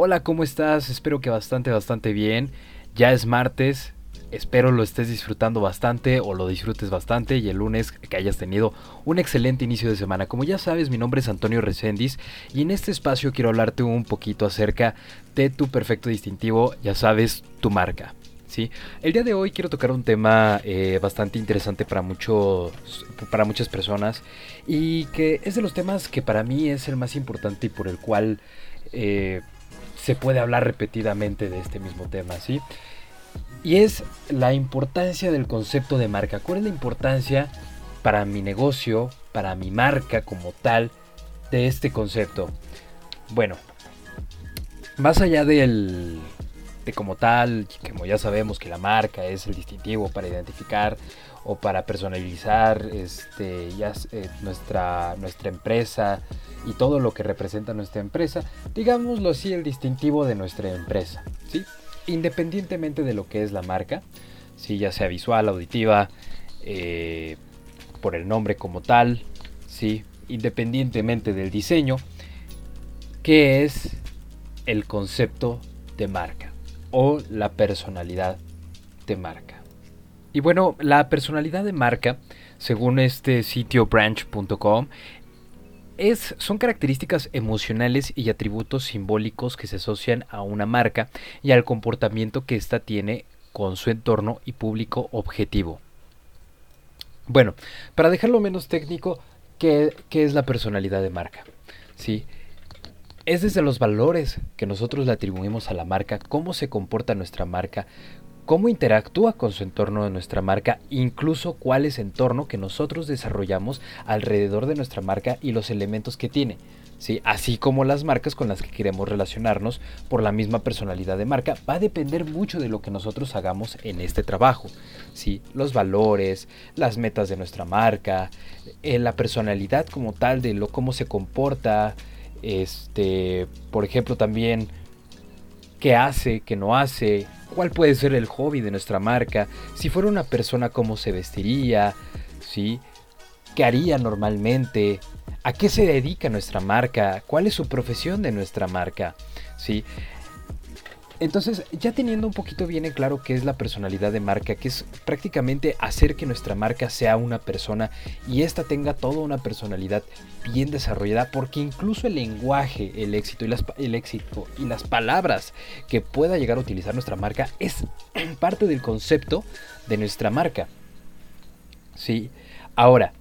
Hola, ¿cómo estás? Espero que bastante, bastante bien. Ya es martes, espero lo estés disfrutando bastante o lo disfrutes bastante y el lunes que hayas tenido un excelente inicio de semana. Como ya sabes, mi nombre es Antonio Recendis y en este espacio quiero hablarte un poquito acerca de tu perfecto distintivo, ya sabes, tu marca. ¿sí? El día de hoy quiero tocar un tema eh, bastante interesante para, muchos, para muchas personas y que es de los temas que para mí es el más importante y por el cual... Eh, se puede hablar repetidamente de este mismo tema, ¿sí? Y es la importancia del concepto de marca. ¿Cuál es la importancia para mi negocio, para mi marca como tal, de este concepto? Bueno, más allá del, como tal, como ya sabemos que la marca es el distintivo para identificar o para personalizar este, ya, eh, nuestra, nuestra empresa y todo lo que representa nuestra empresa, digámoslo así, el distintivo de nuestra empresa, ¿sí? Independientemente de lo que es la marca, ¿sí? ya sea visual, auditiva, eh, por el nombre como tal, ¿sí? independientemente del diseño, ¿qué es el concepto de marca o la personalidad de marca? Y bueno, la personalidad de marca, según este sitio branch.com, es, son características emocionales y atributos simbólicos que se asocian a una marca y al comportamiento que ésta tiene con su entorno y público objetivo. Bueno, para dejarlo menos técnico, ¿qué, qué es la personalidad de marca? ¿Sí? Es desde los valores que nosotros le atribuimos a la marca, cómo se comporta nuestra marca, cómo interactúa con su entorno de nuestra marca, incluso cuál es el entorno que nosotros desarrollamos alrededor de nuestra marca y los elementos que tiene. ¿sí? Así como las marcas con las que queremos relacionarnos por la misma personalidad de marca, va a depender mucho de lo que nosotros hagamos en este trabajo. ¿sí? Los valores, las metas de nuestra marca, eh, la personalidad como tal de lo cómo se comporta, este, por ejemplo también qué hace, qué no hace, cuál puede ser el hobby de nuestra marca, si fuera una persona cómo se vestiría, ¿sí? ¿Qué haría normalmente? ¿A qué se dedica nuestra marca? ¿Cuál es su profesión de nuestra marca? ¿Sí? Entonces, ya teniendo un poquito bien en claro qué es la personalidad de marca, que es prácticamente hacer que nuestra marca sea una persona y ésta tenga toda una personalidad bien desarrollada, porque incluso el lenguaje, el éxito y las, el éxito y las palabras que pueda llegar a utilizar nuestra marca es parte del concepto de nuestra marca. ¿Sí? Ahora,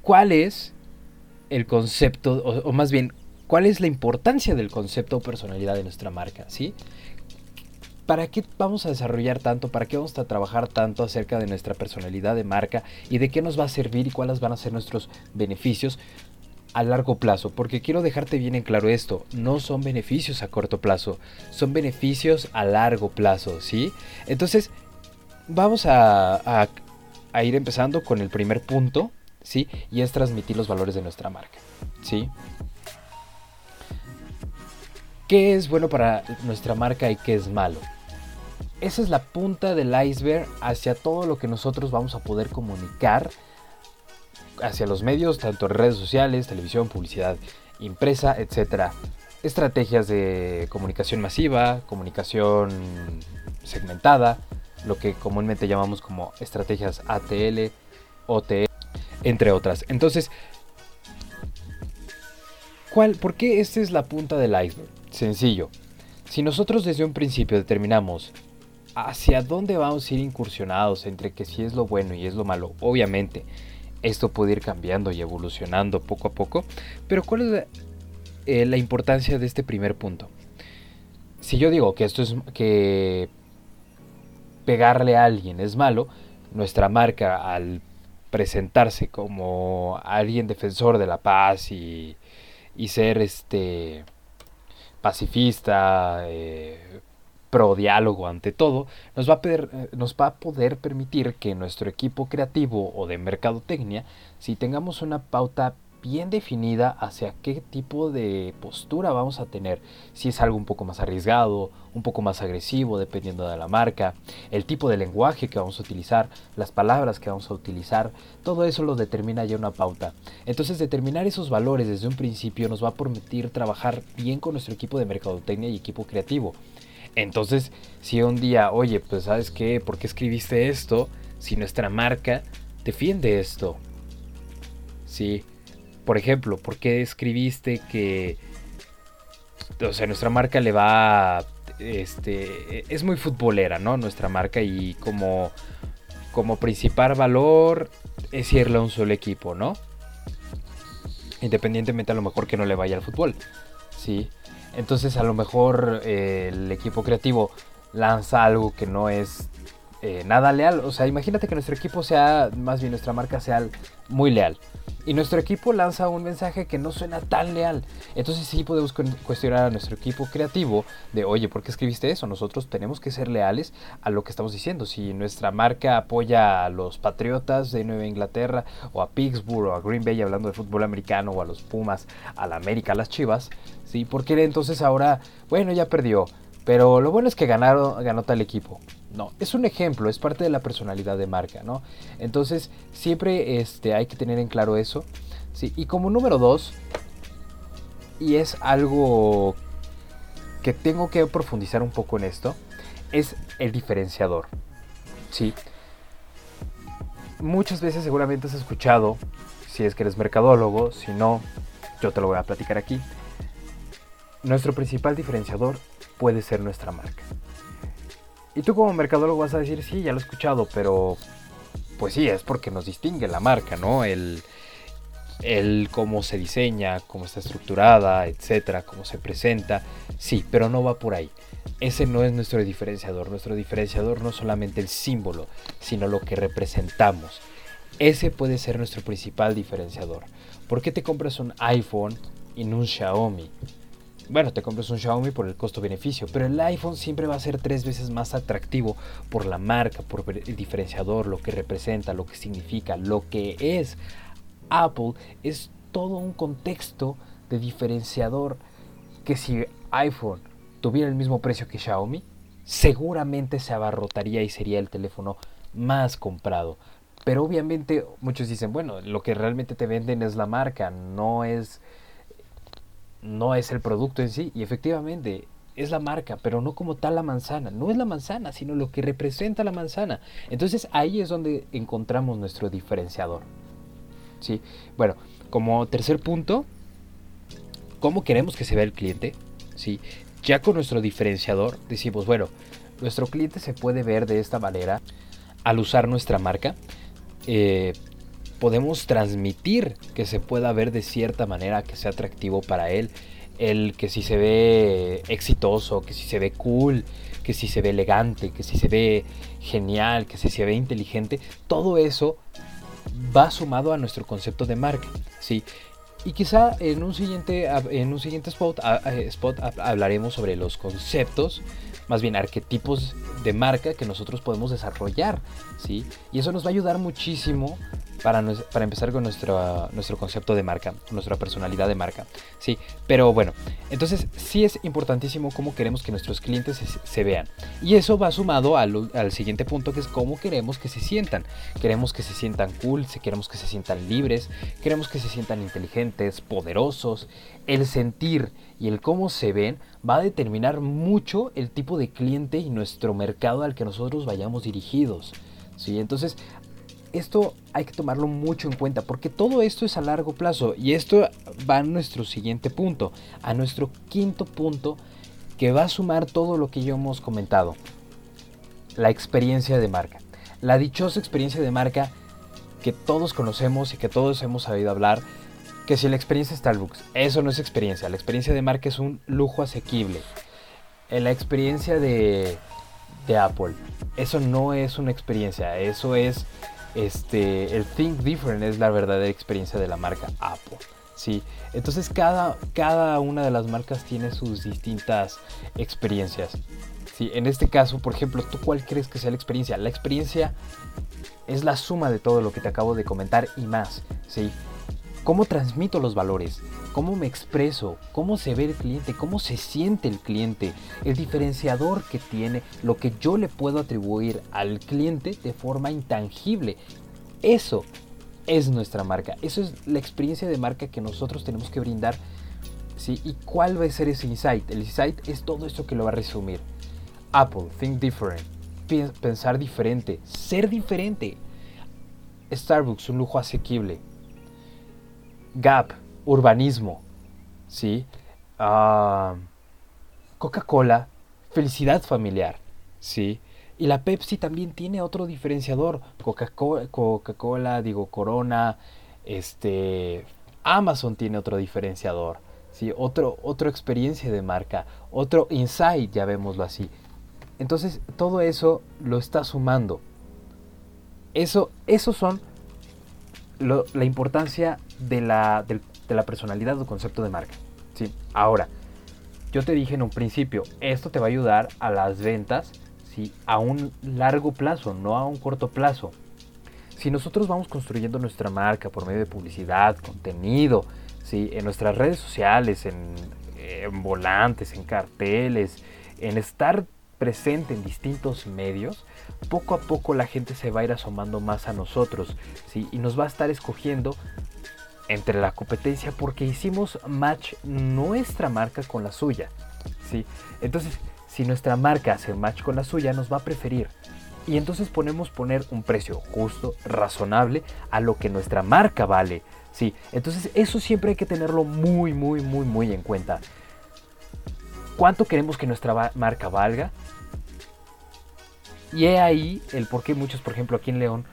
¿cuál es el concepto, o, o más bien, cuál es la importancia del concepto o personalidad de nuestra marca, ¿sí? ¿Para qué vamos a desarrollar tanto? ¿Para qué vamos a trabajar tanto acerca de nuestra personalidad de marca y de qué nos va a servir y cuáles van a ser nuestros beneficios a largo plazo? Porque quiero dejarte bien en claro esto, no son beneficios a corto plazo, son beneficios a largo plazo, ¿sí? Entonces, vamos a, a, a ir empezando con el primer punto, ¿sí? Y es transmitir los valores de nuestra marca, ¿sí? Qué es bueno para nuestra marca y qué es malo. Esa es la punta del iceberg hacia todo lo que nosotros vamos a poder comunicar hacia los medios, tanto redes sociales, televisión, publicidad impresa, etc. Estrategias de comunicación masiva, comunicación segmentada, lo que comúnmente llamamos como estrategias ATL, OTL, entre otras. Entonces, ¿cuál, ¿por qué esta es la punta del iceberg? Sencillo. Si nosotros desde un principio determinamos hacia dónde vamos a ir incursionados entre que si es lo bueno y es lo malo, obviamente esto puede ir cambiando y evolucionando poco a poco, pero ¿cuál es la, eh, la importancia de este primer punto? Si yo digo que esto es que pegarle a alguien es malo, nuestra marca al presentarse como alguien defensor de la paz y, y ser este pacifista, eh, pro diálogo ante todo, nos va, a eh, nos va a poder permitir que nuestro equipo creativo o de mercadotecnia, si tengamos una pauta bien definida hacia qué tipo de postura vamos a tener. Si es algo un poco más arriesgado, un poco más agresivo, dependiendo de la marca, el tipo de lenguaje que vamos a utilizar, las palabras que vamos a utilizar, todo eso lo determina ya una pauta. Entonces determinar esos valores desde un principio nos va a permitir trabajar bien con nuestro equipo de mercadotecnia y equipo creativo. Entonces, si un día, oye, pues sabes qué, ¿por qué escribiste esto? Si nuestra marca defiende esto. Sí, por ejemplo, ¿por qué escribiste que... O sea, nuestra marca le va... Este, es muy futbolera, ¿no? Nuestra marca y como, como principal valor es irle a un solo equipo, ¿no? Independientemente a lo mejor que no le vaya al fútbol, ¿sí? Entonces a lo mejor eh, el equipo creativo lanza algo que no es eh, nada leal. O sea, imagínate que nuestro equipo sea, más bien nuestra marca sea muy leal. Y nuestro equipo lanza un mensaje que no suena tan leal. Entonces sí podemos cuestionar a nuestro equipo creativo de, oye, ¿por qué escribiste eso? Nosotros tenemos que ser leales a lo que estamos diciendo. Si nuestra marca apoya a los Patriotas de Nueva Inglaterra o a Pittsburgh o a Green Bay hablando de fútbol americano o a los Pumas, a la América, a las Chivas, ¿sí? ¿Por qué entonces ahora, bueno, ya perdió? Pero lo bueno es que ganaron, ganó tal equipo. No, es un ejemplo, es parte de la personalidad de marca, ¿no? Entonces, siempre este, hay que tener en claro eso. ¿sí? Y como número dos, y es algo que tengo que profundizar un poco en esto, es el diferenciador. ¿sí? Muchas veces seguramente has escuchado, si es que eres mercadólogo, si no, yo te lo voy a platicar aquí. Nuestro principal diferenciador puede ser nuestra marca. Y tú como mercadólogo vas a decir, sí, ya lo he escuchado, pero pues sí, es porque nos distingue la marca, ¿no? El, el cómo se diseña, cómo está estructurada, etcétera, cómo se presenta. Sí, pero no va por ahí. Ese no es nuestro diferenciador. Nuestro diferenciador no es solamente el símbolo, sino lo que representamos. Ese puede ser nuestro principal diferenciador. ¿Por qué te compras un iPhone y no un Xiaomi? Bueno, te compras un Xiaomi por el costo-beneficio, pero el iPhone siempre va a ser tres veces más atractivo por la marca, por el diferenciador, lo que representa, lo que significa, lo que es. Apple es todo un contexto de diferenciador que si iPhone tuviera el mismo precio que Xiaomi, seguramente se abarrotaría y sería el teléfono más comprado. Pero obviamente muchos dicen, bueno, lo que realmente te venden es la marca, no es no es el producto en sí. Y efectivamente es la marca, pero no como tal la manzana. No es la manzana, sino lo que representa la manzana. Entonces ahí es donde encontramos nuestro diferenciador. ¿Sí? Bueno, como tercer punto, ¿cómo queremos que se vea el cliente? ¿Sí? Ya con nuestro diferenciador decimos, bueno, nuestro cliente se puede ver de esta manera al usar nuestra marca. Eh, podemos transmitir que se pueda ver de cierta manera, que sea atractivo para él. El que si se ve exitoso, que si se ve cool, que si se ve elegante, que si se ve genial, que si se ve inteligente, todo eso va sumado a nuestro concepto de marca, ¿sí? Y quizá en un siguiente, en un siguiente spot, spot hablaremos sobre los conceptos, más bien arquetipos de marca que nosotros podemos desarrollar, ¿sí? Y eso nos va a ayudar muchísimo para, para empezar con nuestro, nuestro concepto de marca, nuestra personalidad de marca. Sí, pero bueno, entonces sí es importantísimo cómo queremos que nuestros clientes se, vean. Y eso va sumado al, al, siguiente punto que es cómo queremos que se sientan. Queremos que se sientan cool, queremos que se sientan libres, queremos que se sientan inteligentes, poderosos. El sentir y el cómo se ven va a determinar mucho el tipo de cliente y nuestro mercado al que nosotros vayamos dirigidos. ¿sí? Entonces esto hay que tomarlo mucho en cuenta porque todo esto es a largo plazo y esto va a nuestro siguiente punto, a nuestro quinto punto que va a sumar todo lo que ya hemos comentado, la experiencia de marca. La dichosa experiencia de marca que todos conocemos y que todos hemos sabido hablar, que si la experiencia Starbucks, eso no es experiencia, la experiencia de marca es un lujo asequible. La experiencia de, de Apple, eso no es una experiencia, eso es este, el Think Different es la verdadera experiencia de la marca Apple. ¿sí? Entonces cada, cada una de las marcas tiene sus distintas experiencias. ¿sí? En este caso, por ejemplo, ¿tú cuál crees que sea la experiencia? La experiencia es la suma de todo lo que te acabo de comentar y más. ¿sí? Cómo transmito los valores, cómo me expreso, cómo se ve el cliente, cómo se siente el cliente, el diferenciador que tiene, lo que yo le puedo atribuir al cliente de forma intangible. Eso es nuestra marca, eso es la experiencia de marca que nosotros tenemos que brindar. ¿sí? ¿Y cuál va a ser ese insight? El insight es todo esto que lo va a resumir. Apple, think different, pensar diferente, ser diferente. Starbucks, un lujo asequible. Gap, urbanismo, ¿sí? Ah, Coca-Cola, felicidad familiar, ¿sí? Y la Pepsi también tiene otro diferenciador. Coca-Cola, digo Corona, este, Amazon tiene otro diferenciador, ¿sí? Otro, otra experiencia de marca, otro insight, ya vemoslo así. Entonces, todo eso lo está sumando. Eso, esos son la importancia de la, de, la personalidad o concepto de marca. ¿sí? Ahora, yo te dije en un principio, esto te va a ayudar a las ventas ¿sí? a un largo plazo, no a un corto plazo. Si nosotros vamos construyendo nuestra marca por medio de publicidad, contenido, ¿sí? en nuestras redes sociales, en, en volantes, en carteles, en estar presente en distintos medios, poco a poco la gente se va a ir asomando más a nosotros ¿sí? y nos va a estar escogiendo entre la competencia porque hicimos match nuestra marca con la suya. ¿sí? Entonces, si nuestra marca hace match con la suya, nos va a preferir. Y entonces ponemos poner un precio justo, razonable, a lo que nuestra marca vale. ¿sí? Entonces, eso siempre hay que tenerlo muy, muy, muy, muy en cuenta. ¿Cuánto queremos que nuestra marca valga? Y he ahí el por qué muchos, por ejemplo, aquí en León,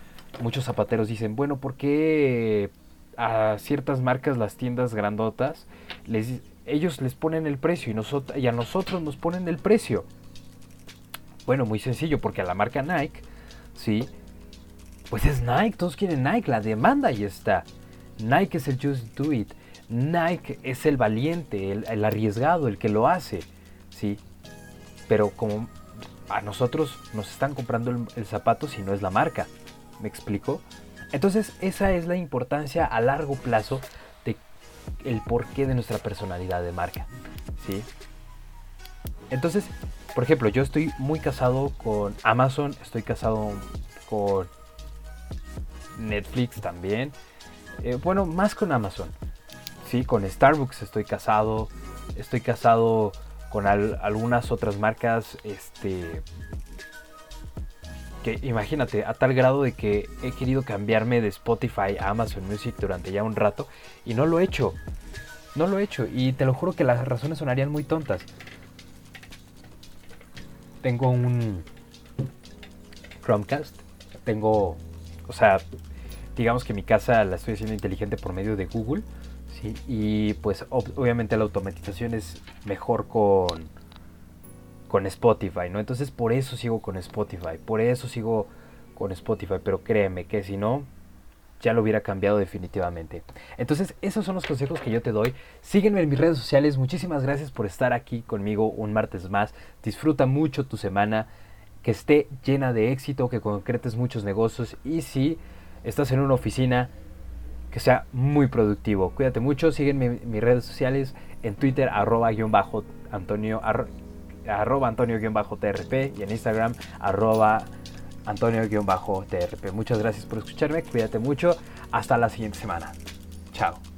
muchos zapateros dicen, bueno, ¿por qué a ciertas marcas, las tiendas grandotas, les, ellos les ponen el precio y, y a nosotros nos ponen el precio? Bueno, muy sencillo, porque a la marca Nike, sí, pues es Nike, todos quieren Nike, la demanda ahí está. Nike es el just do it. Nike es el valiente, el, arriesgado, el que lo hace, sí. Pero como a nosotros nos están comprando el, zapato si no es la marca. ¿Me explico? Entonces esa es la importancia a largo plazo de el porqué de nuestra personalidad de marca. ¿sí? Entonces, por ejemplo, yo estoy muy casado con Amazon, estoy casado con Netflix también. Eh, bueno, más con Amazon. Sí, con Starbucks estoy casado. Estoy casado con algunas otras marcas, este, que imagínate, a tal grado de que he querido cambiarme de Spotify a Amazon Music durante ya un rato y no lo he hecho. No lo he hecho y te lo juro que las razones sonarían muy tontas. Tengo un Chromecast, tengo, o sea, digamos que mi casa la estoy haciendo inteligente por medio de Google y pues obviamente la automatización es mejor con, con Spotify, ¿no? Entonces por eso sigo con Spotify, por eso sigo con Spotify, pero créeme que si no, ya lo hubiera cambiado definitivamente. Entonces, esos son los consejos que yo te doy. Sígueme en mis redes sociales. Muchísimas gracias por estar aquí conmigo un martes más. Disfruta mucho tu semana. Que esté llena de éxito, que concretes muchos negocios. Y si estás en una oficina, que sea muy productivo. Cuídate mucho, sígueme mis redes sociales, en Twitter, arroba guion bajo Antonio, arroba Antonio guion bajo TRP y en Instagram, arroba Antonio guion bajo TRP. Muchas gracias por escucharme, cuídate mucho, hasta la siguiente semana. Chao.